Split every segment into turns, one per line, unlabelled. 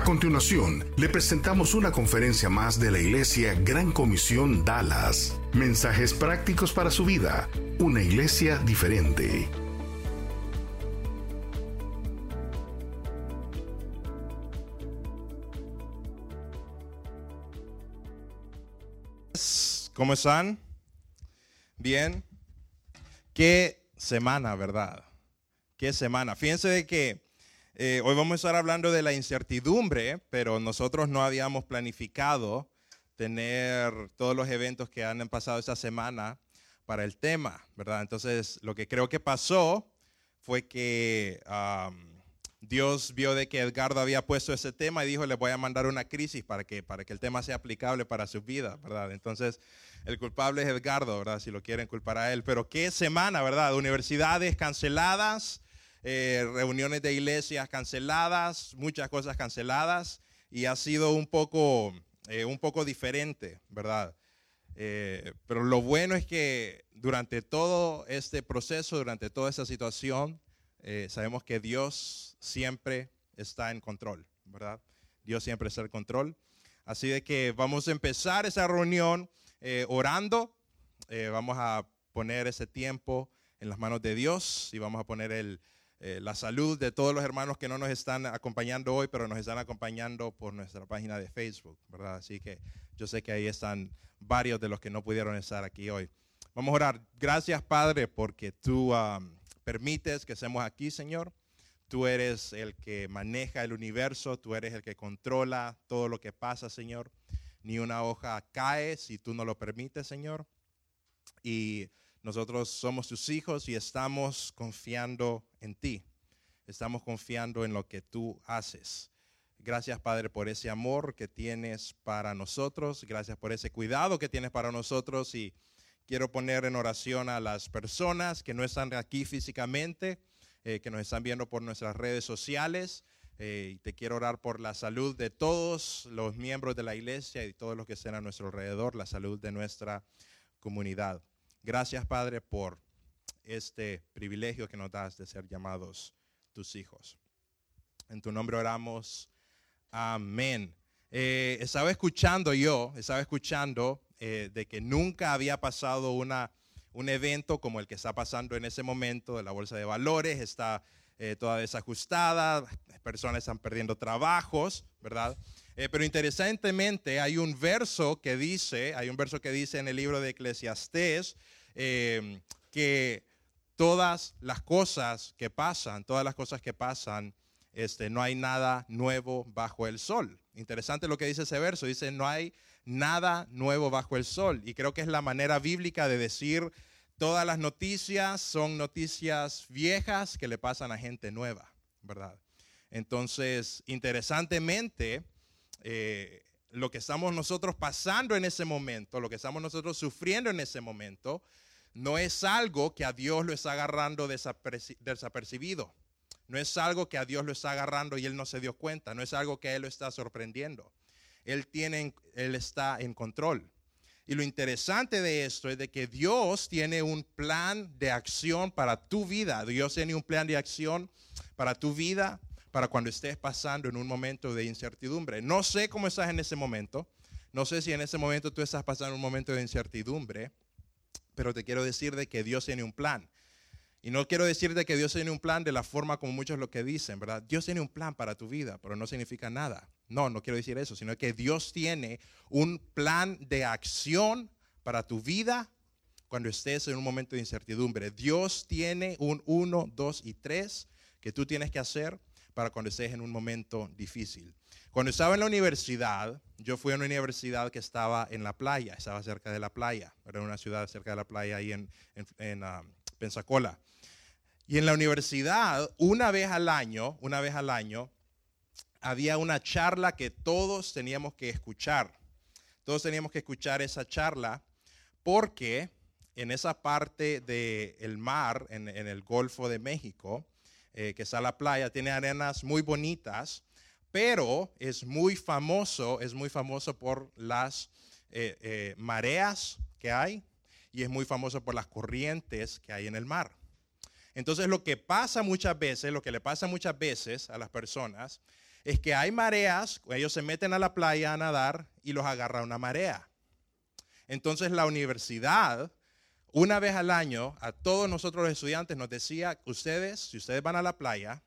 A continuación, le presentamos una conferencia más de la Iglesia Gran Comisión Dallas. Mensajes prácticos para su vida. Una iglesia diferente.
¿Cómo están? Bien. Qué semana, ¿verdad? Qué semana. Fíjense de que eh, hoy vamos a estar hablando de la incertidumbre, pero nosotros no habíamos planificado tener todos los eventos que han pasado esta semana para el tema, ¿verdad? Entonces, lo que creo que pasó fue que Dios vio de que Edgardo había puesto ese tema y dijo, le voy a mandar una crisis para que, para que el tema sea aplicable para su vida, ¿verdad? Entonces, el culpable es Edgardo, ¿verdad? Si lo quieren culpar a él. Pero qué semana, ¿verdad? Universidades canceladas, eh, reuniones de iglesias canceladas, muchas cosas canceladas y ha sido un poco, eh, un poco diferente, ¿verdad? Eh, pero lo bueno es que durante todo este proceso, durante toda esta situación, sabemos que Dios siempre está en control, ¿verdad? Dios siempre está en control. Así de que vamos a empezar esa reunión orando. Vamos a poner ese tiempo en las manos de Dios y vamos a poner el, eh, la salud de todos los hermanos que no nos están acompañando hoy, pero nos están acompañando por nuestra página de Facebook, ¿verdad? Así que yo sé que ahí están varios de los que no pudieron estar aquí hoy. Vamos a orar. Gracias, Padre, porque tú permites que estemos aquí, Señor. Tú eres el que maneja el universo, tú eres el que controla todo lo que pasa, Señor ni una hoja cae si tú no lo permites, Señor. Y nosotros somos tus hijos y estamos confiando en ti. Estamos confiando en lo que tú haces. Gracias, Padre, por ese amor que tienes para nosotros. Gracias por ese cuidado que tienes para nosotros. Y quiero poner en oración a las personas que no están aquí físicamente, eh, que nos están viendo por nuestras redes sociales. Eh, y te quiero orar por la salud de todos los miembros de la iglesia y todos los que estén a nuestro alrededor, la salud de nuestra comunidad. Gracias, Padre, por este privilegio que nos das de ser llamados tus hijos. En tu nombre oramos. Amén. Eh, estaba escuchando yo, estaba escuchando eh, de que nunca había pasado una, un evento como el que está pasando en ese momento de la Bolsa de Valores. Está eh, toda desajustada, personas están perdiendo trabajos, ¿verdad? Pero interesantemente hay un verso que dice, hay un verso que dice en el libro de Eclesiastés que todas las cosas que pasan, todas las cosas que pasan, este, no hay nada nuevo bajo el sol. Interesante lo que dice ese verso, dice no hay nada nuevo bajo el sol. Y creo que es la manera bíblica de decir Todas las noticias son noticias viejas que le pasan a gente nueva, ¿verdad? Entonces, interesantemente, eh, lo que estamos nosotros pasando en ese momento, lo que estamos nosotros sufriendo en ese momento, no es algo que a Dios lo está agarrando desapercibido. No es algo que a Dios lo está agarrando y Él no se dio cuenta. No es algo que a Él lo está sorprendiendo. Él, tiene, él está en control. Y lo interesante de esto es de que Dios tiene un plan de acción para tu vida. Dios tiene un plan de acción para tu vida, para cuando estés pasando en un momento de incertidumbre. No sé cómo estás en ese momento. No sé si en ese momento tú estás pasando un momento de incertidumbre, pero te quiero decir de que Dios tiene un plan. Y no quiero decirte que Dios tiene un plan de la forma como muchos lo que dicen, ¿verdad? Dios tiene un plan para tu vida, pero no significa nada. No, no quiero decir eso, sino que Dios tiene un plan de acción para tu vida cuando estés en un momento de incertidumbre. Dios tiene un 1, 2 y 3 que tú tienes que hacer para cuando estés en un momento difícil. Cuando estaba en la universidad, yo fui a una universidad que estaba en la playa, estaba cerca de la playa, era una ciudad cerca de la playa ahí en, en, ah, Pensacola. Y en la universidad, una vez al año, una vez al año, había una charla que todos teníamos que escuchar. Todos teníamos que escuchar esa charla porque en esa parte del mar, en, el Golfo de México, eh, que está la playa, tiene arenas muy bonitas, pero es muy famoso, es muy famoso por las eh, eh, mareas que hay y es muy famoso por las corrientes que hay en el mar. Entonces lo que pasa muchas veces, lo que le pasa muchas veces a las personas es que hay mareas, ellos se meten a la playa a nadar y los agarra una marea. Entonces la universidad, una vez al año, a todos nosotros los estudiantes nos decía, ustedes, si ustedes van a la playa,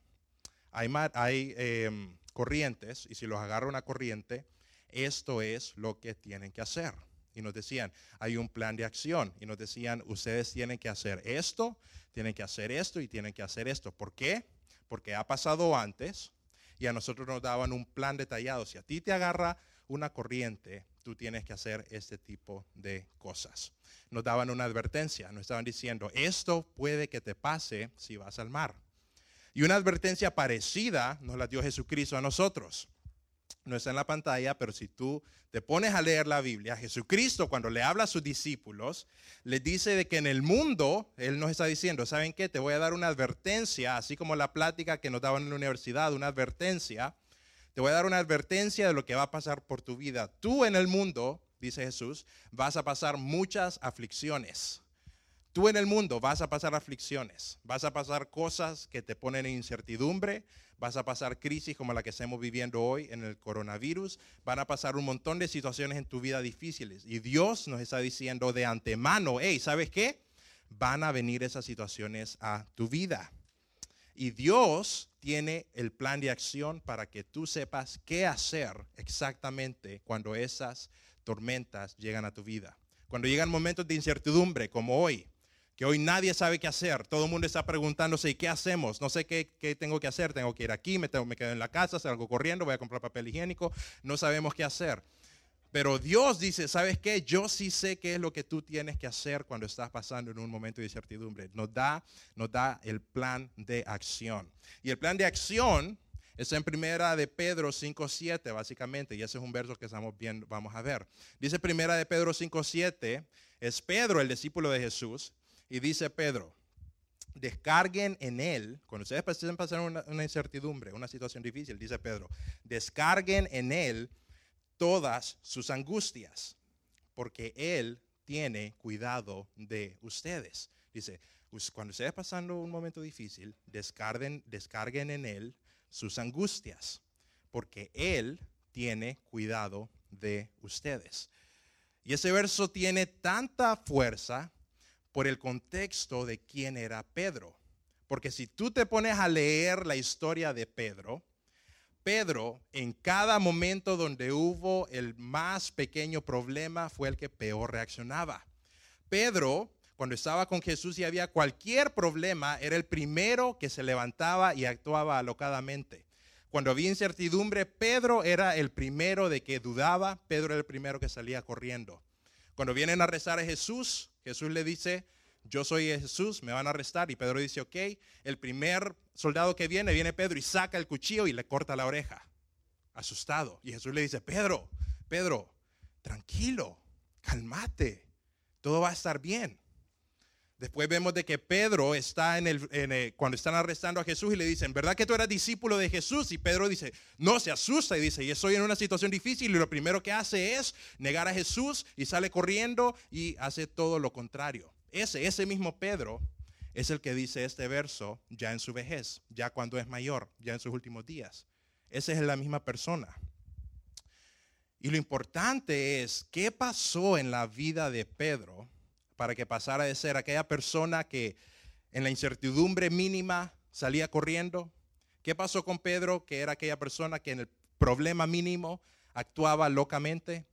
hay, hay em, corrientes y si los agarra una corriente, esto es lo que tienen que hacer. Y nos decían, hay un plan de acción. Y nos decían, ustedes tienen que hacer esto, tienen que hacer esto y tienen que hacer esto. ¿Por qué? Porque ha pasado antes y a nosotros nos daban un plan detallado. Si a ti te agarra una corriente, tú tienes que hacer este tipo de cosas. Nos daban una advertencia, nos estaban diciendo, esto puede que te pase si vas al mar. Y una advertencia parecida nos la dio Jesucristo a nosotros no está en la pantalla, pero si tú te pones a leer la Biblia, Jesucristo cuando le habla a sus discípulos, les dice de que en el mundo, Él nos está diciendo, ¿saben qué? Te voy a dar una advertencia, así como la plática que nos daban en la universidad, una advertencia. Te voy a dar una advertencia de lo que va a pasar por tu vida. Tú en el mundo, dice Jesús, vas a pasar muchas aflicciones. Tú en el mundo vas a pasar aflicciones, vas a pasar cosas que te ponen en incertidumbre, vas a pasar crisis como la que estamos viviendo hoy en el coronavirus, van a pasar un montón de situaciones en tu vida difíciles. Y Dios nos está diciendo de antemano, hey, ¿sabes qué? Van a venir esas situaciones a tu vida. Y Dios tiene el plan de acción para que tú sepas qué hacer exactamente cuando esas tormentas llegan a tu vida. Cuando llegan momentos de incertidumbre como hoy, que hoy nadie sabe qué hacer. Todo el mundo está preguntándose, ¿y qué hacemos? No sé qué, tengo que hacer. Tengo que ir aquí, me, tengo, me quedo en la casa, salgo corriendo, voy a comprar papel higiénico. No sabemos qué hacer. Pero Dios dice, ¿sabes qué? Yo sí sé qué es lo que tú tienes que hacer cuando estás pasando en un momento de incertidumbre. Nos da, nos da el plan de acción. Y el plan de acción es en primera de Pedro 5.7, básicamente, y ese es un verso que estamos viendo, vamos a ver. Dice primera de Pedro 5.7, es Pedro, el discípulo de Jesús, y dice Pedro, descarguen en él, cuando ustedes pasen pasar una, una incertidumbre, una situación difícil, dice Pedro, descarguen en él todas sus angustias, porque él tiene cuidado de ustedes. Dice, cuando ustedes pasando un momento difícil, descarguen, descarguen en él sus angustias, porque él tiene cuidado de ustedes. Y ese verso tiene tanta fuerza por el contexto de quién era Pedro. Porque si tú te pones a leer la historia de Pedro, Pedro en cada momento donde hubo el más pequeño problema fue el que peor reaccionaba. Pedro, cuando estaba con Jesús y había cualquier problema, era el primero que se levantaba y actuaba alocadamente. Cuando había incertidumbre, Pedro era el primero de que dudaba, Pedro era el primero que salía corriendo. Cuando vienen a rezar a Jesús, Jesús le dice, yo soy Jesús, me van a arrestar. Y Pedro dice, ok, el primer soldado que viene, viene Pedro y saca el cuchillo y le corta la oreja, asustado. Y Jesús le dice, Pedro, Pedro, tranquilo, calmate, todo va a estar bien. Después vemos de que Pedro está en el, cuando están arrestando a Jesús y le dicen, ¿verdad que tú eras discípulo de Jesús? Y Pedro dice, no, se asusta y dice, y estoy en una situación difícil y lo primero que hace es negar a Jesús y sale corriendo y hace todo lo contrario. Ese, ese mismo Pedro es el que dice este verso ya en su vejez, ya cuando es mayor, ya en sus últimos días. Esa es la misma persona. Y lo importante es, ¿qué pasó en la vida de Pedro? para que pasara de ser aquella persona que en la incertidumbre mínima salía corriendo? ¿Qué pasó con Pedro, que era aquella persona que en el problema mínimo actuaba locamente?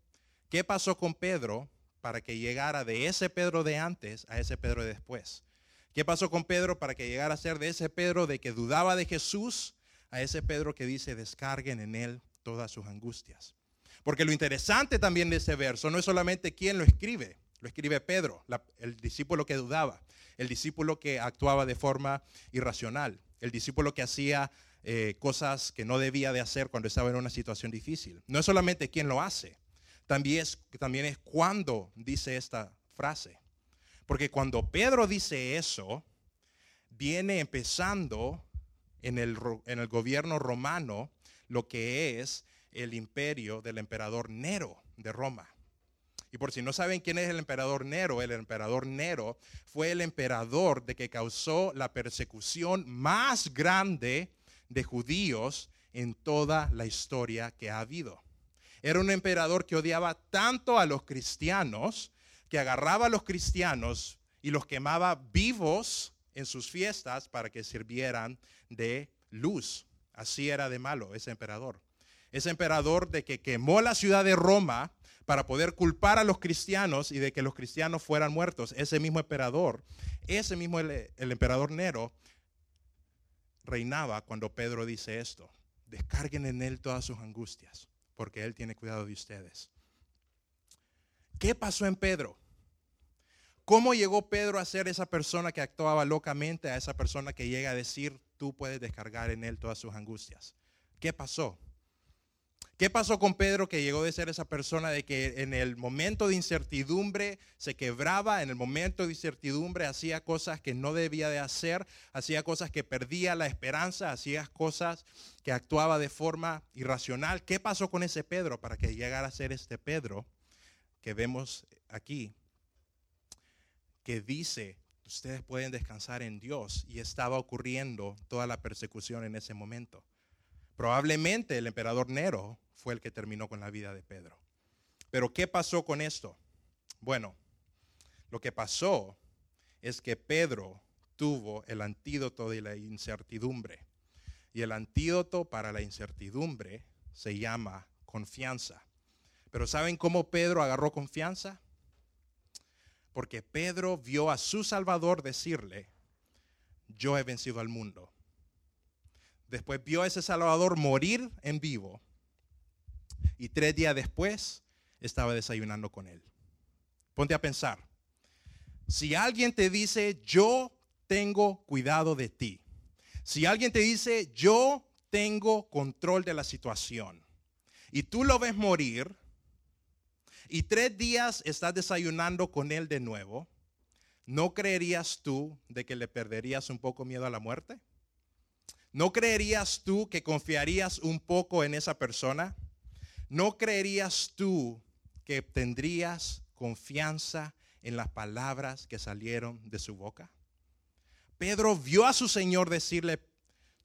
¿Qué pasó con Pedro para que llegara de ese Pedro de antes a ese Pedro de después? ¿Qué pasó con Pedro para que llegara a ser de ese Pedro de que dudaba de Jesús a ese Pedro que dice descarguen en él todas sus angustias? Porque lo interesante también de ese verso no es solamente quién lo escribe, lo escribe Pedro, el discípulo que dudaba, el discípulo que actuaba de forma irracional, el discípulo que hacía eh, cosas que no debía de hacer cuando estaba en una situación difícil. No es solamente quién lo hace, también es, cuándo dice esta frase. Porque cuando Pedro dice eso, viene empezando en el, en el gobierno romano lo que es el imperio del emperador Nero de Roma. Y por si no saben quién es el emperador Nero, el emperador Nero fue el emperador de que causó la persecución más grande de judíos en toda la historia que ha habido. Era un emperador que odiaba tanto a los cristianos que agarraba a los cristianos y los quemaba vivos en sus fiestas para que sirvieran de luz. Así era de malo ese emperador. Ese emperador de que quemó la ciudad de Roma para poder culpar a los cristianos y de que los cristianos fueran muertos. Ese mismo emperador, ese mismo el, el emperador Nero, reinaba cuando Pedro dice esto. Descarguen en él todas sus angustias porque Él tiene cuidado de ustedes. ¿Qué pasó en Pedro? ¿Cómo llegó Pedro a ser esa persona que actuaba locamente, a esa persona que llega a decir, tú puedes descargar en Él todas sus angustias? ¿Qué pasó? ¿Qué pasó con Pedro que llegó de ser esa persona de que en el momento de incertidumbre se quebraba, en el momento de incertidumbre hacía cosas que no debía de hacer, hacía cosas que perdía la esperanza, hacía cosas que actuaba de forma irracional? ¿Qué pasó con ese Pedro para que llegara a ser este Pedro que vemos aquí? Que dice, ustedes pueden descansar en Dios y estaba ocurriendo toda la persecución en ese momento. Probablemente el emperador Nero fue el que terminó con la vida de Pedro. Pero ¿qué pasó con esto? Bueno, lo que pasó es que Pedro tuvo el antídoto de la incertidumbre. Y el antídoto para la incertidumbre se llama confianza. Pero ¿saben cómo Pedro agarró confianza? Porque Pedro vio a su Salvador decirle, yo he vencido al mundo. Después vio a ese Salvador morir en vivo y tres días después estaba desayunando con él. Ponte a pensar. Si alguien te dice, yo tengo cuidado de ti. Si alguien te dice, yo tengo control de la situación. Y tú lo ves morir y tres días estás desayunando con él de nuevo, ¿no creerías tú de que le perderías un poco miedo a la muerte? ¿No creerías tú que confiarías un poco en esa persona? ¿no creerías tú que tendrías confianza en las palabras que salieron de su boca? Pedro vio a su Señor decirle,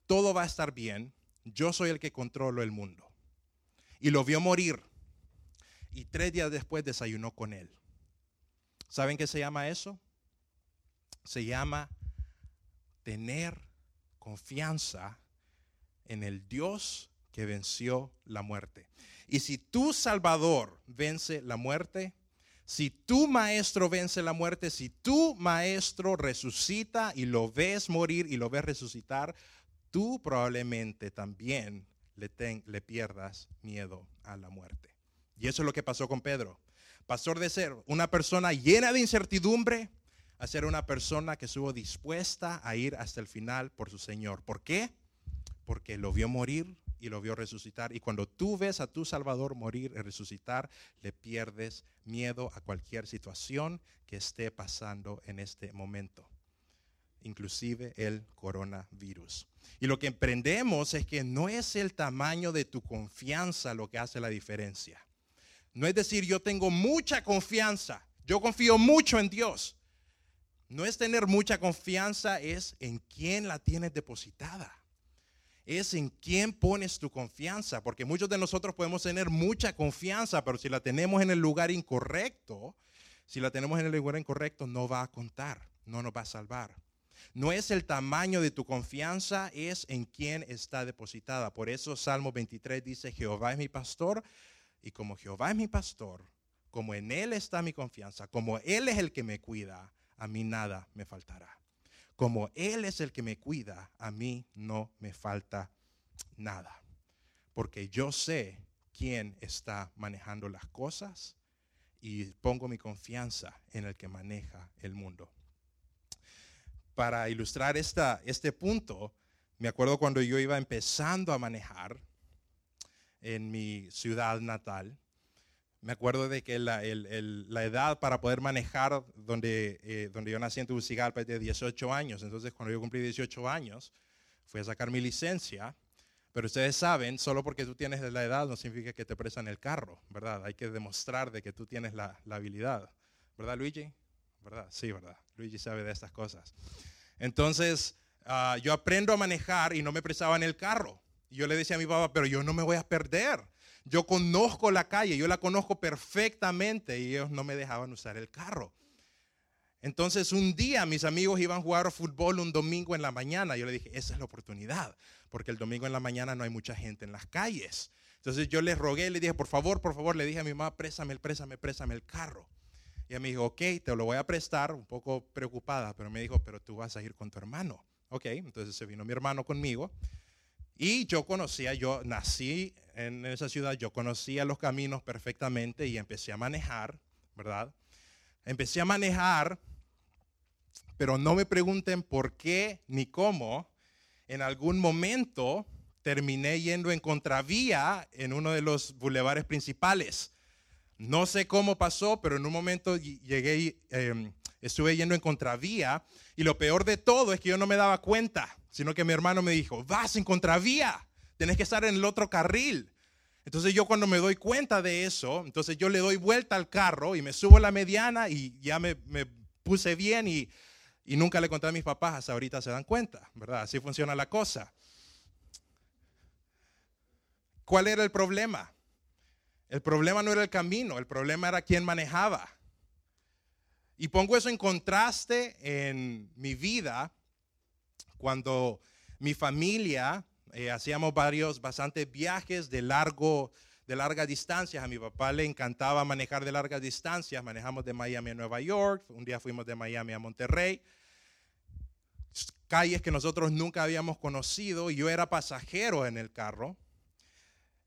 todo va a estar bien, yo soy el que controlo el mundo. Y lo vio morir. Y tres días después desayunó con él. ¿Saben qué se llama eso? Se llama tener confianza en el Dios que venció la muerte. Y si tu Salvador vence la muerte, si tu maestro vence la muerte, si tu maestro resucita y lo ves morir y lo ves resucitar, tú probablemente también le, le pierdas miedo a la muerte. Y eso es lo que pasó con Pedro. Pasó de ser una persona llena de incertidumbre a ser una persona que estuvo dispuesta a ir hasta el final por su Señor. ¿Por qué? Porque lo vio morir y lo vio resucitar. Y cuando tú ves a tu Salvador morir y resucitar, le pierdes miedo a cualquier situación que esté pasando en este momento, inclusive el coronavirus. Y lo que emprendemos es que no es el tamaño de tu confianza lo que hace la diferencia. No es decir, yo tengo mucha confianza, yo confío mucho en Dios. No es tener mucha confianza, es en quién la tienes depositada es en quién pones tu confianza, porque muchos de nosotros podemos tener mucha confianza, pero si la tenemos en el lugar incorrecto, si la tenemos en el lugar incorrecto, no va a contar, no nos va a salvar. No es el tamaño de tu confianza, es en quién está depositada. Por eso Salmo 23 dice, Jehová es mi pastor, y como Jehová es mi pastor, como en Él está mi confianza, como Él es el que me cuida, a mí nada me faltará. Como Él es el que me cuida, a mí no me falta nada. Porque yo sé quién está manejando las cosas y pongo mi confianza en el que maneja el mundo. Para ilustrar esta, este punto, me acuerdo cuando yo iba empezando a manejar en mi ciudad natal, me acuerdo de que la, edad para poder manejar donde, eh, donde yo nací en Tegucigalpa es de 18 años. Entonces, cuando yo cumplí 18 años, fui a sacar mi licencia. Pero ustedes saben, solo porque tú tienes la edad no significa que te prestan el carro, ¿verdad? Hay que demostrar de que tú tienes la, habilidad. ¿Verdad, Luigi? ¿Verdad? Sí, ¿verdad? Luigi sabe de estas cosas. Entonces, ah, yo aprendo a manejar y no me prestaban el carro. Y yo le decía a mi papá, pero yo no me voy a perder. Yo conozco la calle, yo la conozco perfectamente y ellos no me dejaban usar el carro. Entonces un día mis amigos iban a jugar fútbol un domingo en la mañana. Yo le dije, esa es la oportunidad, porque el domingo en la mañana no hay mucha gente en las calles. Entonces yo les rogué, le dije, por favor, por favor, le dije a mi mamá, préstame, préstame, préstame el carro. Y ella me dijo, ok, te lo voy a prestar, un poco preocupada, pero me dijo, pero tú vas a ir con tu hermano. Ok, entonces se vino mi hermano conmigo y yo conocía, yo nací en esa ciudad, yo conocía los caminos perfectamente y empecé a manejar, ¿verdad? Empecé a manejar, pero no me pregunten por qué ni cómo. En algún momento terminé yendo en contravía en uno de los bulevares principales. No sé cómo pasó, pero en un momento llegué, eh, estuve yendo en contravía y lo peor de todo es que yo no me daba cuenta sino que mi hermano me dijo, vas en contravía, tenés que estar en el otro carril. Entonces yo cuando me doy cuenta de eso, entonces yo le doy vuelta al carro y me subo a la mediana y ya me, puse bien y, y, nunca le conté a mis papás, hasta ahorita se dan cuenta, ¿verdad? Así funciona la cosa. ¿Cuál era el problema? El problema no era el camino, el problema era quién manejaba. Y pongo eso en contraste en mi vida cuando mi familia eh, hacíamos varios, bastantes viajes de largo, de largas distancias. A mi papá le encantaba manejar de largas distancias. Manejamos de Miami a Nueva York. Un día fuimos de Miami a Monterrey. Calles que nosotros nunca habíamos conocido. Yo era pasajero en el carro.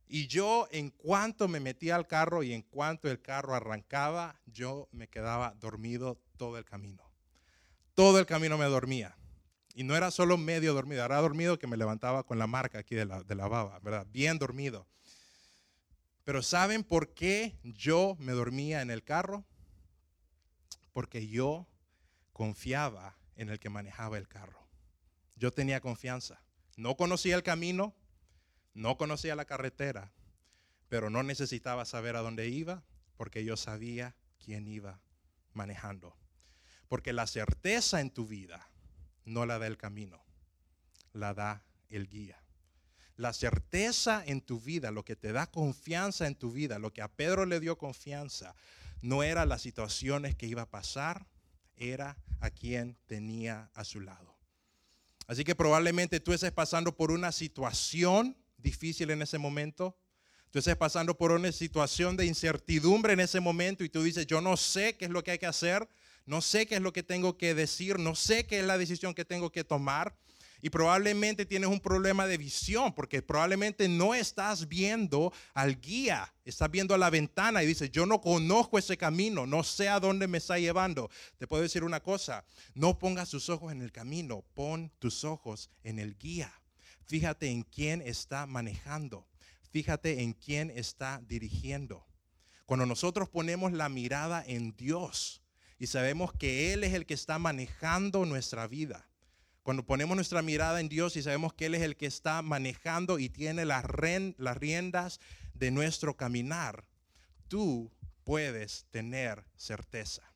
Y yo, en cuanto me metía al carro y en cuanto el carro arrancaba, yo me quedaba dormido todo el camino. Todo el camino me dormía. Y no era solo medio dormido, era dormido que me levantaba con la marca aquí de la, de la baba, ¿verdad? Bien dormido. Pero ¿saben por qué yo me dormía en el carro? Porque yo confiaba en el que manejaba el carro. Yo tenía confianza. No conocía el camino, no conocía la carretera, pero no necesitaba saber a dónde iba porque yo sabía quién iba manejando. Porque la certeza en tu vida no la da el camino, la da el guía. La certeza en tu vida, lo que te da confianza en tu vida, lo que a Pedro le dio confianza, no era las situaciones que iba a pasar, era a quien tenía a su lado. Así que probablemente tú estés pasando por una situación difícil en ese momento. Tú estés pasando por una situación de incertidumbre en ese momento y tú dices, yo no sé qué es lo que hay que hacer, no sé qué es lo que tengo que decir, no sé qué es la decisión que tengo que tomar. Y probablemente tienes un problema de visión, porque probablemente no estás viendo al guía, estás viendo a la ventana y dices, yo no conozco ese camino, no sé a dónde me está llevando. Te puedo decir una cosa, no pongas tus ojos en el camino, pon tus ojos en el guía. Fíjate en quién está manejando, fíjate en quién está dirigiendo. Cuando nosotros ponemos la mirada en Dios, y sabemos que Él es el que está manejando nuestra vida. Cuando ponemos nuestra mirada en Dios y sabemos que Él es el que está manejando y tiene las, las riendas de nuestro caminar, tú puedes tener certeza.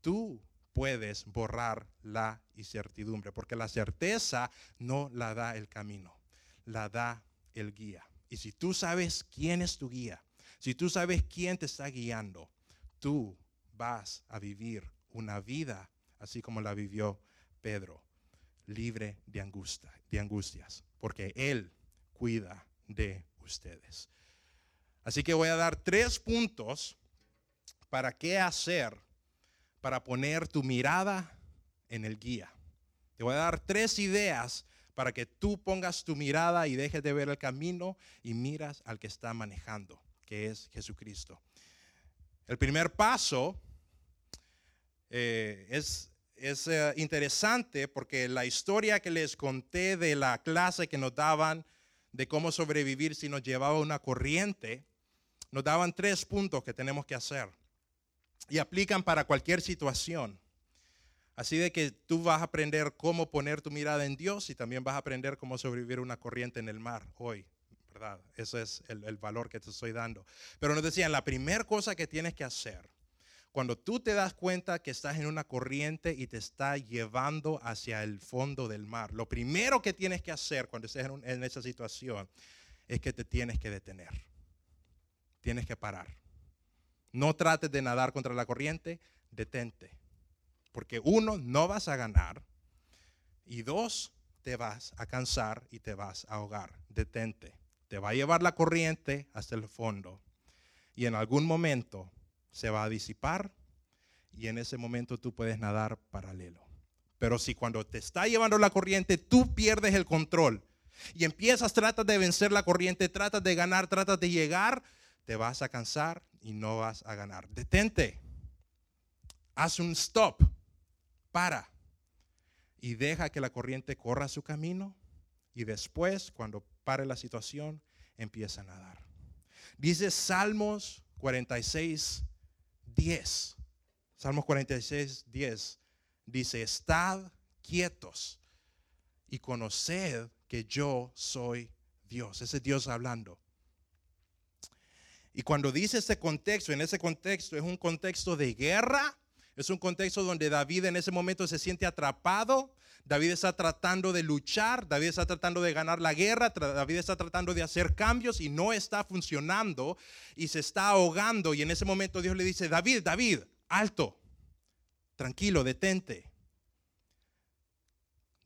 Tú puedes borrar la incertidumbre, porque la certeza no la da el camino, la da el guía. Y si tú sabes quién es tu guía, si tú sabes quién te está guiando, tú vas a vivir una vida así como la vivió Pedro, libre de, angustia, de angustias, porque Él cuida de ustedes. Así que voy a dar tres puntos para qué hacer para poner tu mirada en el guía. Te voy a dar tres ideas para que tú pongas tu mirada y dejes de ver el camino y miras al que está manejando, que es Jesucristo. El primer paso eh, es, es eh, interesante porque la historia que les conté de la clase que nos daban de cómo sobrevivir si nos llevaba una corriente, nos daban tres puntos que tenemos que hacer y aplican para cualquier situación. Así de que tú vas a aprender cómo poner tu mirada en Dios y también vas a aprender cómo sobrevivir una corriente en el mar hoy, ¿verdad? Ese es el, valor que te estoy dando. Pero nos decían, la primera cosa que tienes que hacer, cuando tú te das cuenta que estás en una corriente y te está llevando hacia el fondo del mar, lo primero que tienes que hacer cuando estés en esa situación es que te tienes que detener. Tienes que parar. No trates de nadar contra la corriente, detente. Porque uno, no vas a ganar. Y dos, te vas a cansar y te vas a ahogar. Detente. Te va a llevar la corriente hasta el fondo. Y en algún momento se va a disipar y en ese momento tú puedes nadar paralelo. Pero si cuando te está llevando la corriente tú pierdes el control y empiezas, tratas de vencer la corriente, tratas de ganar, tratas de llegar, te vas a cansar y no vas a ganar. Detente. Haz un stop. Para. Y deja que la corriente corra su camino. Y después, cuando pare la situación, empieza a nadar. Dice Salmos 46, 10. Salmos 46, 10. Dice, estad quietos y conoced que yo soy Dios. Ese es Dios hablando. Y cuando dice ese contexto, en ese contexto es un contexto de guerra, es un contexto donde David en ese momento se siente atrapado, David está tratando de luchar, David está tratando de ganar la guerra, David está tratando de hacer cambios y no está funcionando y se está ahogando. Y en ese momento Dios le dice, David, David, alto, tranquilo, detente.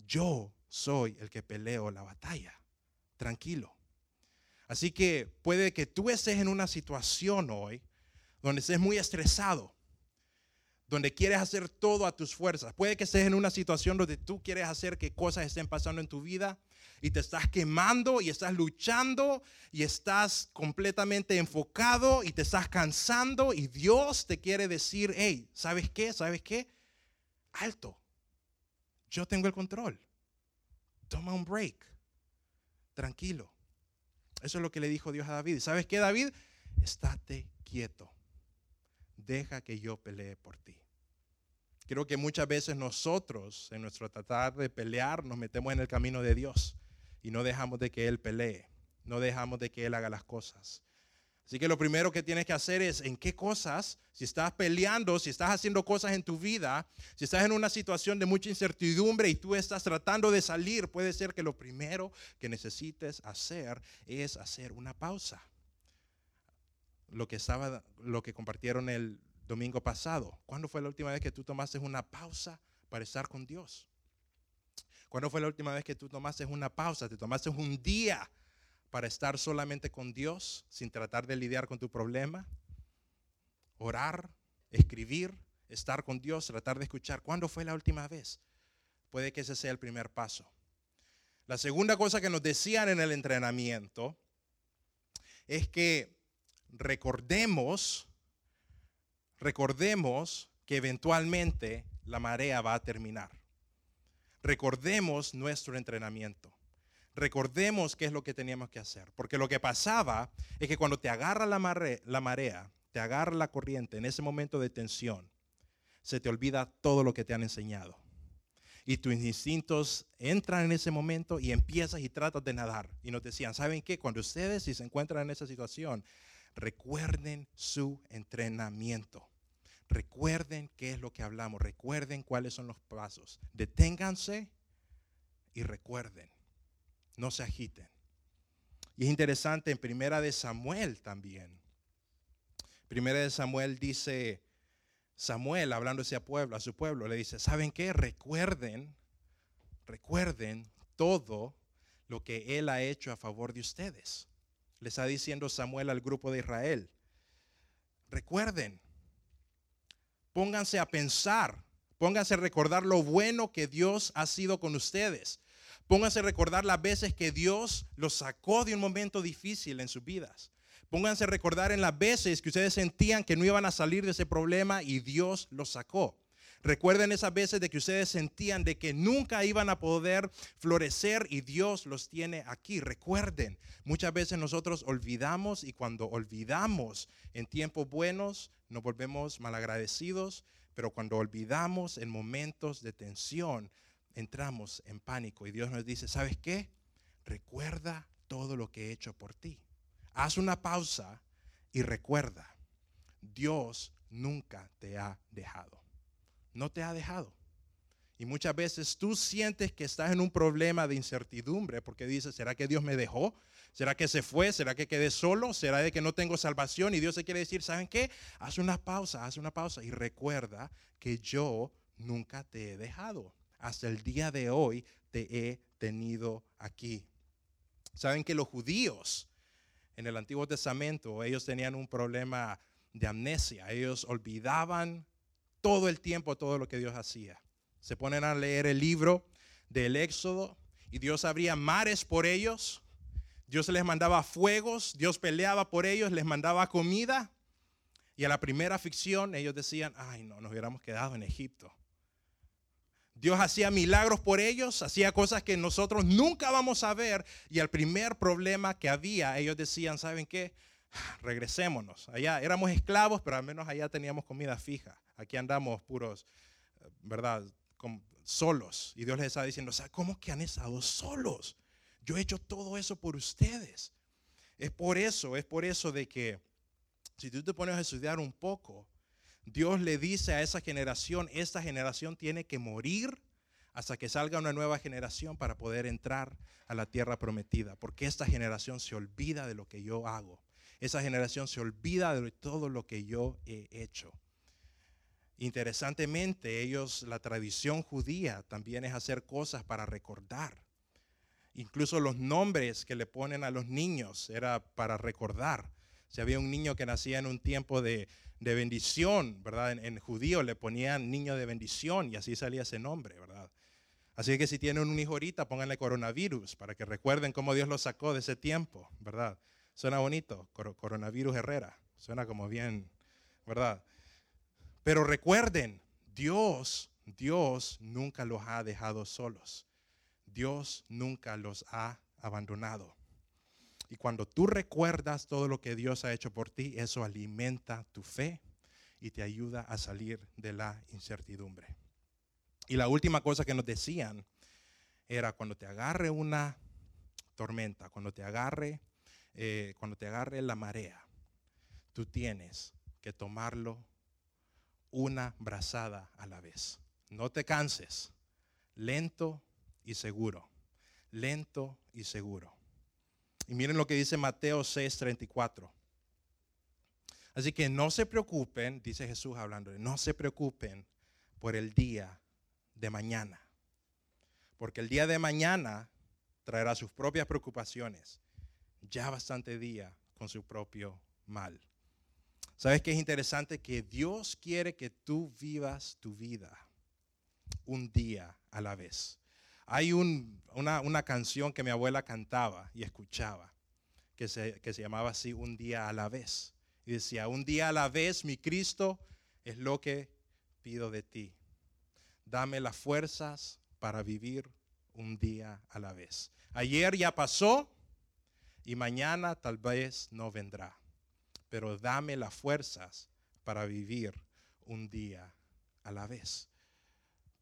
Yo soy el que peleo la batalla, tranquilo. Así que puede que tú estés en una situación hoy donde estés muy estresado, donde quieres hacer todo a tus fuerzas. Puede que estés en una situación donde tú quieres hacer que cosas estén pasando en tu vida y te estás quemando y estás luchando y estás completamente enfocado y te estás cansando y Dios te quiere decir, hey, ¿sabes qué? ¿Sabes qué? Alto. Yo tengo el control. Toma un break. Tranquilo. Eso es lo que le dijo Dios a David. ¿Sabes qué, David? Estate quieto. Deja que yo pelee por ti. Creo que muchas veces nosotros, en nuestro tratar de pelear, nos metemos en el camino de Dios y no dejamos de que Él pelee, no dejamos de que Él haga las cosas. Así que lo primero que tienes que hacer es en qué cosas, si estás peleando, si estás haciendo cosas en tu vida, si estás en una situación de mucha incertidumbre y tú estás tratando de salir, puede ser que lo primero que necesites hacer es hacer una pausa. Lo que estaba, lo que compartieron el domingo pasado. ¿Cuándo fue la última vez que tú tomaste una pausa para estar con Dios? ¿Cuándo fue la última vez que tú tomaste una pausa? Te tomaste un día para estar solamente con Dios sin tratar de lidiar con tu problema, orar, escribir, estar con Dios, tratar de escuchar. ¿Cuándo fue la última vez? Puede que ese sea el primer paso. La segunda cosa que nos decían en el entrenamiento es que recordemos, recordemos que eventualmente la marea va a terminar. Recordemos nuestro entrenamiento recordemos qué es lo que teníamos que hacer. Porque lo que pasaba es que cuando te agarra la, marea, te agarra la corriente en ese momento de tensión, se te olvida todo lo que te han enseñado. Y tus instintos entran en ese momento y empiezas y tratas de nadar. Y nos decían, ¿saben qué? Cuando ustedes si se encuentran en esa situación, recuerden su entrenamiento. Recuerden qué es lo que hablamos. Recuerden cuáles son los pasos. Deténganse y recuerden no se agiten. Y es interesante en Primera de Samuel también. Primera de Samuel dice, Samuel hablando a pueblo, a su pueblo, le dice, ¿saben qué? Recuerden, recuerden todo lo que él ha hecho a favor de ustedes. Le está diciendo Samuel al grupo de Israel. Recuerden, pónganse a pensar, pónganse a recordar lo bueno que Dios ha sido con ustedes. Pónganse a recordar las veces que Dios los sacó de un momento difícil en sus vidas. Pónganse a recordar en las veces que ustedes sentían que no iban a salir de ese problema y Dios los sacó. Recuerden esas veces de que ustedes sentían de que nunca iban a poder florecer y Dios los tiene aquí. Recuerden, muchas veces nosotros olvidamos y cuando olvidamos en tiempos buenos nos volvemos malagradecidos, pero cuando olvidamos en momentos de tensión entramos en pánico y Dios nos dice, ¿sabes qué? Recuerda todo lo que he hecho por ti. Haz una pausa y recuerda, Dios nunca te ha dejado. No te ha dejado. Y muchas veces tú sientes que estás en un problema de incertidumbre porque dices, ¿será que Dios me dejó? ¿Será que se fue? ¿Será que quedé solo? ¿Será de que no tengo salvación? Y Dios se quiere decir, ¿saben qué? Haz una pausa, haz una pausa y recuerda que yo nunca te he dejado. Hasta el día de hoy te he tenido aquí. ¿Saben que los judíos en el Antiguo Testamento, ellos tenían un problema de amnesia. Ellos olvidaban todo el tiempo todo lo que Dios hacía. Se ponen a leer el libro del Éxodo y Dios abría mares por ellos. Dios les mandaba fuegos, Dios peleaba por ellos, les mandaba comida. Y a la primera ficción ellos decían, ay no, nos hubiéramos quedado en Egipto. Dios hacía milagros por ellos, hacía cosas que nosotros nunca vamos a ver. Y el primer problema que había, ellos decían, ¿saben qué? regresémonos. Allá éramos esclavos, pero al menos allá teníamos comida fija. Aquí andamos puros, ¿verdad? solos. Y Dios les está diciendo, ¿cómo que han estado solos? Yo he hecho todo eso por ustedes. Es por eso, es por eso de que si tú te pones a estudiar un poco, Dios le dice a esa generación, esta generación tiene que morir hasta que salga una nueva generación para poder entrar a la tierra prometida, porque esta generación se olvida de lo que yo hago. Esa generación se olvida de todo lo que yo he hecho. Interesantemente, ellos, la tradición judía también es hacer cosas para recordar. Incluso los nombres que le ponen a los niños era para recordar. Si había un niño que nacía en un tiempo de, bendición, ¿verdad? En, en, judío le ponían niño de bendición y así salía ese nombre, ¿verdad? Así que si tienen un hijo ahorita, pónganle coronavirus para que recuerden cómo Dios lo sacó de ese tiempo, ¿verdad? Suena bonito, coronavirus Herrera. Suena como bien, ¿verdad? Pero recuerden, Dios, Dios nunca los ha dejado solos. Dios nunca los ha abandonado. Y cuando tú recuerdas todo lo que Dios ha hecho por ti, eso alimenta tu fe y te ayuda a salir de la incertidumbre. Y la última cosa que nos decían era cuando te agarre una tormenta, cuando te agarre eh, cuando te agarre la marea, tú tienes que tomarlo una brazada a la vez. No te canses, lento y seguro, lento y seguro. Y miren lo que dice Mateo 6:34. Así que no se preocupen, dice Jesús hablando, no se preocupen por el día de mañana, porque el día de mañana traerá sus propias preocupaciones ya bastante día con su propio mal. ¿Sabes qué es interesante? Que Dios quiere que tú vivas tu vida un día a la vez. Hay una, una, canción que mi abuela cantaba y escuchaba, que se, que se llamaba así, Un día a la vez. Y decía, un día a la vez, mi Cristo, es lo que pido de ti. Dame las fuerzas para vivir un día a la vez. Ayer ya pasó, y mañana tal vez no vendrá. Pero dame las fuerzas para vivir un día a la vez.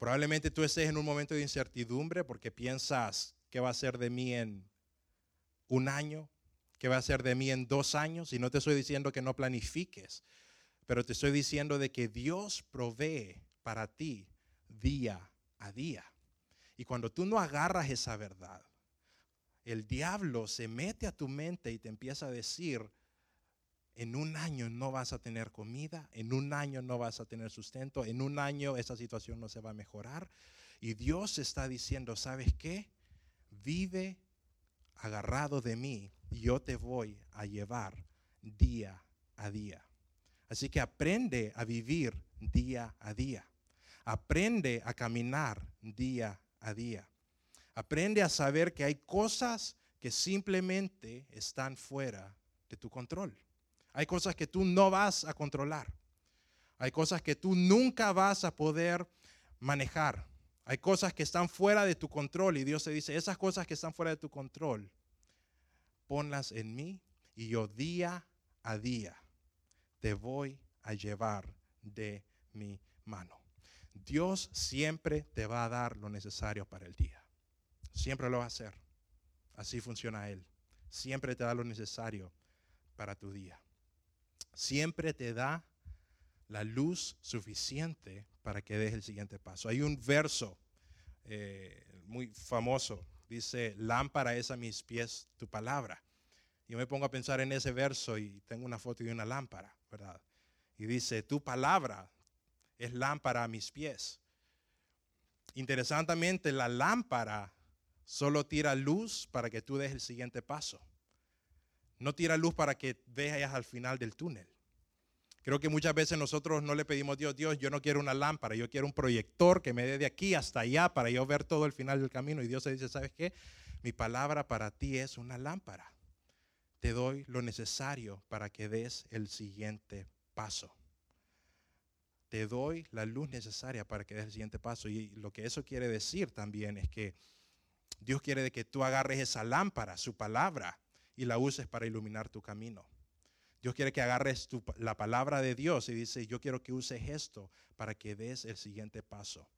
Probablemente tú estés en un momento de incertidumbre porque piensas qué va a ser de mí en un año, qué va a ser de mí en dos años. Y no te estoy diciendo que no planifiques, pero te estoy diciendo de que Dios provee para ti día a día. Y cuando tú no agarras esa verdad, el diablo se mete a tu mente y te empieza a decir, en un año no vas a tener comida, en un año no vas a tener sustento, en un año esa situación no se va a mejorar. Y Dios está diciendo, ¿sabes qué? Vive agarrado de mí y yo te voy a llevar día a día. Así que aprende a vivir día a día. Aprende a caminar día a día. Aprende a saber que hay cosas que simplemente están fuera de tu control. Hay cosas que tú no vas a controlar. Hay cosas que tú nunca vas a poder manejar. Hay cosas que están fuera de tu control y Dios te dice, esas cosas que están fuera de tu control, ponlas en mí y yo día a día te voy a llevar de mi mano. Dios siempre te va a dar lo necesario para el día. Siempre lo va a hacer. Así funciona Él. Siempre te da lo necesario para tu día. Siempre te da la luz suficiente para que des el siguiente paso. Hay un verso eh, muy famoso, dice, lámpara es a mis pies tu palabra. Yo me pongo a pensar en ese verso y tengo una foto de una lámpara, ¿verdad? Y dice, tu palabra es lámpara a mis pies. Interesantemente, la lámpara solo tira luz para que tú des el siguiente paso. No tira luz para que veas al final del túnel. Creo que muchas veces nosotros no le pedimos a Dios, Dios, yo no quiero una lámpara, yo quiero un proyector que me dé de aquí hasta allá para yo ver todo el final del camino. Y Dios se dice, ¿sabes qué? Mi palabra para ti es una lámpara. Te doy lo necesario para que des el siguiente paso. Te doy la luz necesaria para que des el siguiente paso. Y lo que eso quiere decir también es que Dios quiere que tú agarres esa lámpara, su palabra, y la uses para iluminar tu camino. Dios quiere que agarres la palabra de Dios y dice, yo quiero que uses esto para que des el siguiente paso.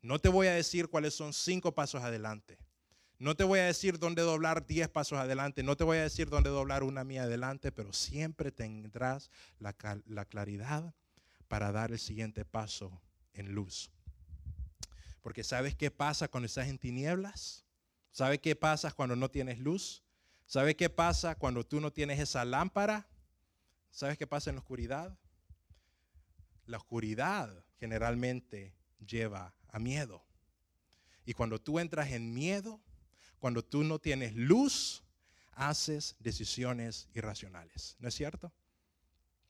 No te voy a decir cuáles son cinco pasos adelante. No te voy a decir dónde doblar diez pasos adelante. No te voy a decir dónde doblar una mía adelante, pero siempre tendrás la, la claridad para dar el siguiente paso en luz. Porque ¿sabes qué pasa cuando estás en tinieblas? ¿Sabes qué pasa cuando no tienes luz? ¿Sabes qué pasa cuando tú no tienes esa lámpara? ¿Sabes qué pasa en la oscuridad? La oscuridad generalmente lleva a miedo. Y cuando tú entras en miedo, cuando tú no tienes luz, haces decisiones irracionales. ¿No es cierto?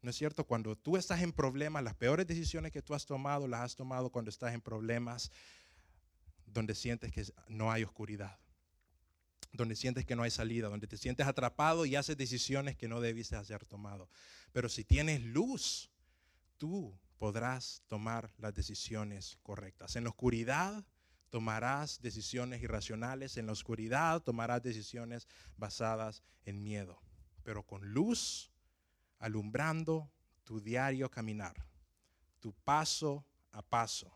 ¿No es cierto? Cuando tú estás en problemas, las peores decisiones que tú has tomado, las has tomado cuando estás en problemas donde sientes que no hay oscuridad donde sientes que no hay salida, donde te sientes atrapado y haces decisiones que no debiste haber tomado. Pero si tienes luz, tú podrás tomar las decisiones correctas. En la oscuridad tomarás decisiones irracionales, en la oscuridad tomarás decisiones basadas en miedo. Pero con luz, alumbrando tu diario caminar, tu paso a paso,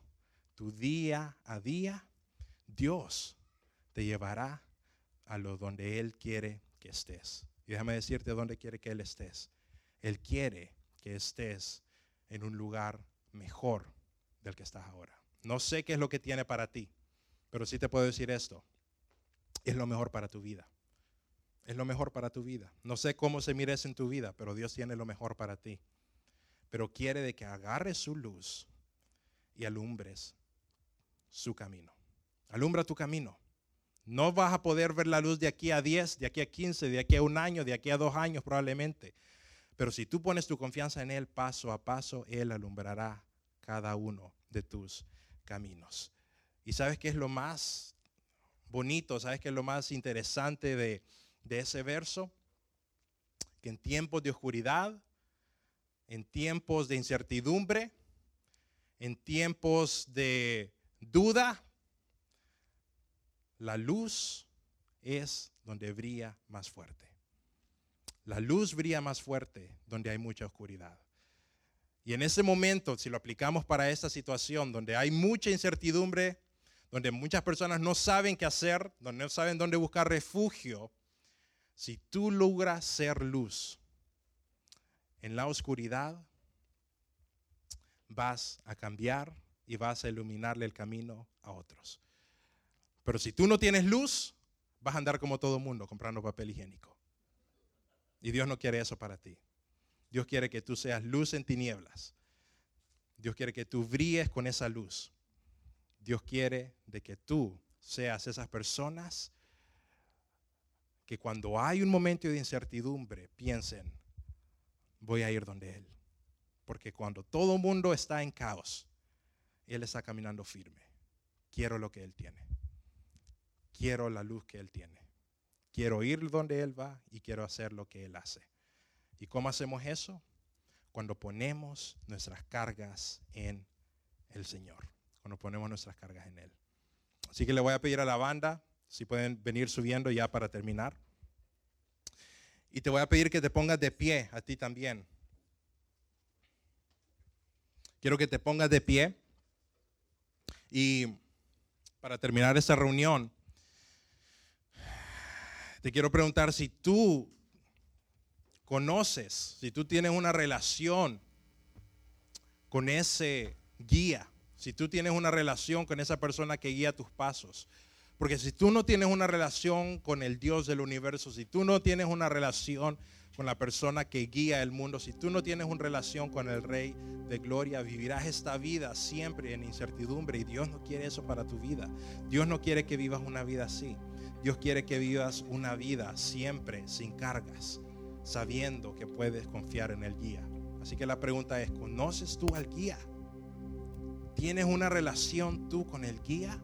tu día a día, Dios te llevará a lo donde Él quiere que estés. Y déjame decirte dónde quiere que Él estés. Él quiere que estés en un lugar mejor del que estás ahora. No sé qué es lo que tiene para ti, pero sí te puedo decir esto. Es lo mejor para tu vida. Es lo mejor para tu vida. No sé cómo se mires en tu vida, pero Dios tiene lo mejor para ti. Pero quiere de que agarres su luz y alumbres su camino. Alumbra tu camino. No vas a poder ver la luz de aquí a 10, de aquí a 15, de aquí a un año, de aquí a dos años probablemente. Pero si tú pones tu confianza en Él paso a paso, Él alumbrará cada uno de tus caminos. ¿Y sabes qué es lo más bonito? ¿Sabes qué es lo más interesante de, de ese verso? Que en tiempos de oscuridad, en tiempos de incertidumbre, en tiempos de duda, la luz es donde brilla más fuerte. La luz brilla más fuerte donde hay mucha oscuridad. Y en ese momento, si lo aplicamos para esta situación, donde hay mucha incertidumbre, donde muchas personas no saben qué hacer, donde no saben dónde buscar refugio, si tú logras ser luz en la oscuridad, vas a cambiar y vas a iluminarle el camino a otros. Pero si tú no tienes luz, vas a andar como todo mundo comprando papel higiénico. Y Dios no quiere eso para ti. Dios quiere que tú seas luz en tinieblas. Dios quiere que tú brilles con esa luz. Dios quiere de que tú seas esas personas que cuando hay un momento de incertidumbre piensen, voy a ir donde Él. Porque cuando todo el mundo está en caos, Él está caminando firme. Quiero lo que Él tiene quiero la luz que Él tiene. Quiero ir donde Él va y quiero hacer lo que Él hace. ¿Y cómo hacemos eso? cuando ponemos nuestras cargas en el Señor, cuando ponemos nuestras cargas en Él. Así que le voy a pedir a la banda si pueden venir subiendo ya para terminar. Y te voy a pedir que te pongas de pie a ti también. Quiero que te pongas de pie. Y para terminar esta reunión, te quiero preguntar si tú conoces, si tú tienes una relación con ese guía, si tú tienes una relación con esa persona que guía tus pasos. Porque si tú no tienes una relación con el Dios del universo, si tú no tienes una relación con la persona que guía el mundo, si tú no tienes una relación con el Rey de Gloria, vivirás esta vida siempre en incertidumbre y Dios no quiere eso para tu vida. Dios no quiere que vivas una vida así. Dios quiere que vivas una vida siempre sin cargas, sabiendo que puedes confiar en el guía. Así que la pregunta es, ¿conoces tú al guía? ¿Tienes una relación tú con el guía?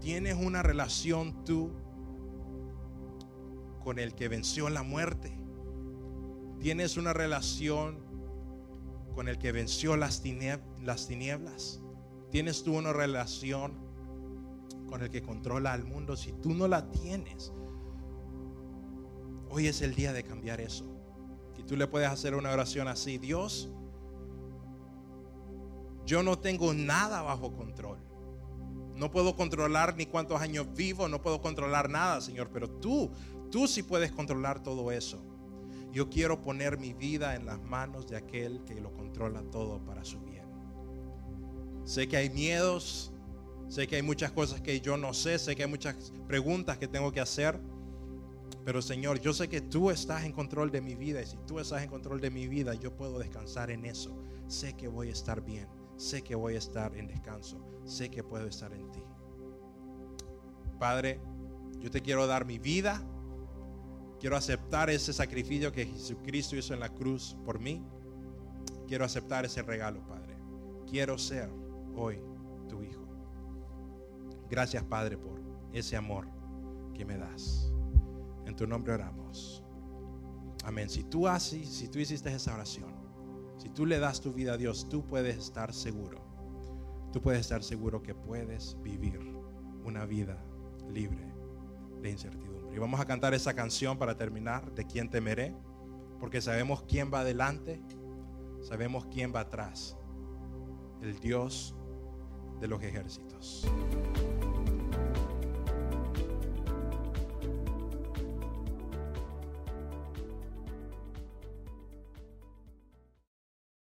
¿Tienes una relación tú con el que venció la muerte? ¿Tienes una relación con el que venció las, tinieblas? ¿Tienes tú una relación con el que controla al mundo? Si tú no la tienes, hoy es el día de cambiar eso. Y tú le puedes hacer una oración así, Dios, yo no tengo nada bajo control. No puedo controlar ni cuántos años vivo, no puedo controlar nada, Señor, pero tú, tú sí puedes controlar todo eso. Yo quiero poner mi vida en las manos de aquel que lo controla todo para su bien. Sé que hay miedos, sé que hay muchas cosas que yo no sé, sé que hay muchas preguntas que tengo que hacer, pero Señor, yo sé que tú estás en control de mi vida y si tú estás en control de mi vida, yo puedo descansar en eso. Sé que voy a estar bien sé que voy a estar en descanso, sé que puedo estar en ti. Padre, yo te quiero dar mi vida, quiero aceptar ese sacrificio que Jesucristo hizo en la cruz por mí, quiero aceptar ese regalo, Padre. Quiero ser hoy tu hijo. Gracias, Padre, por ese amor que me das. En tu nombre oramos. Amén. Si tú haces, si tú hiciste esa oración, si tú le das tu vida a Dios, tú puedes estar seguro. Tú puedes estar seguro que puedes vivir una vida libre de incertidumbre. Y vamos a cantar esa canción para terminar, de quién temeré, porque sabemos quién va adelante, sabemos quién va atrás, el Dios de los ejércitos.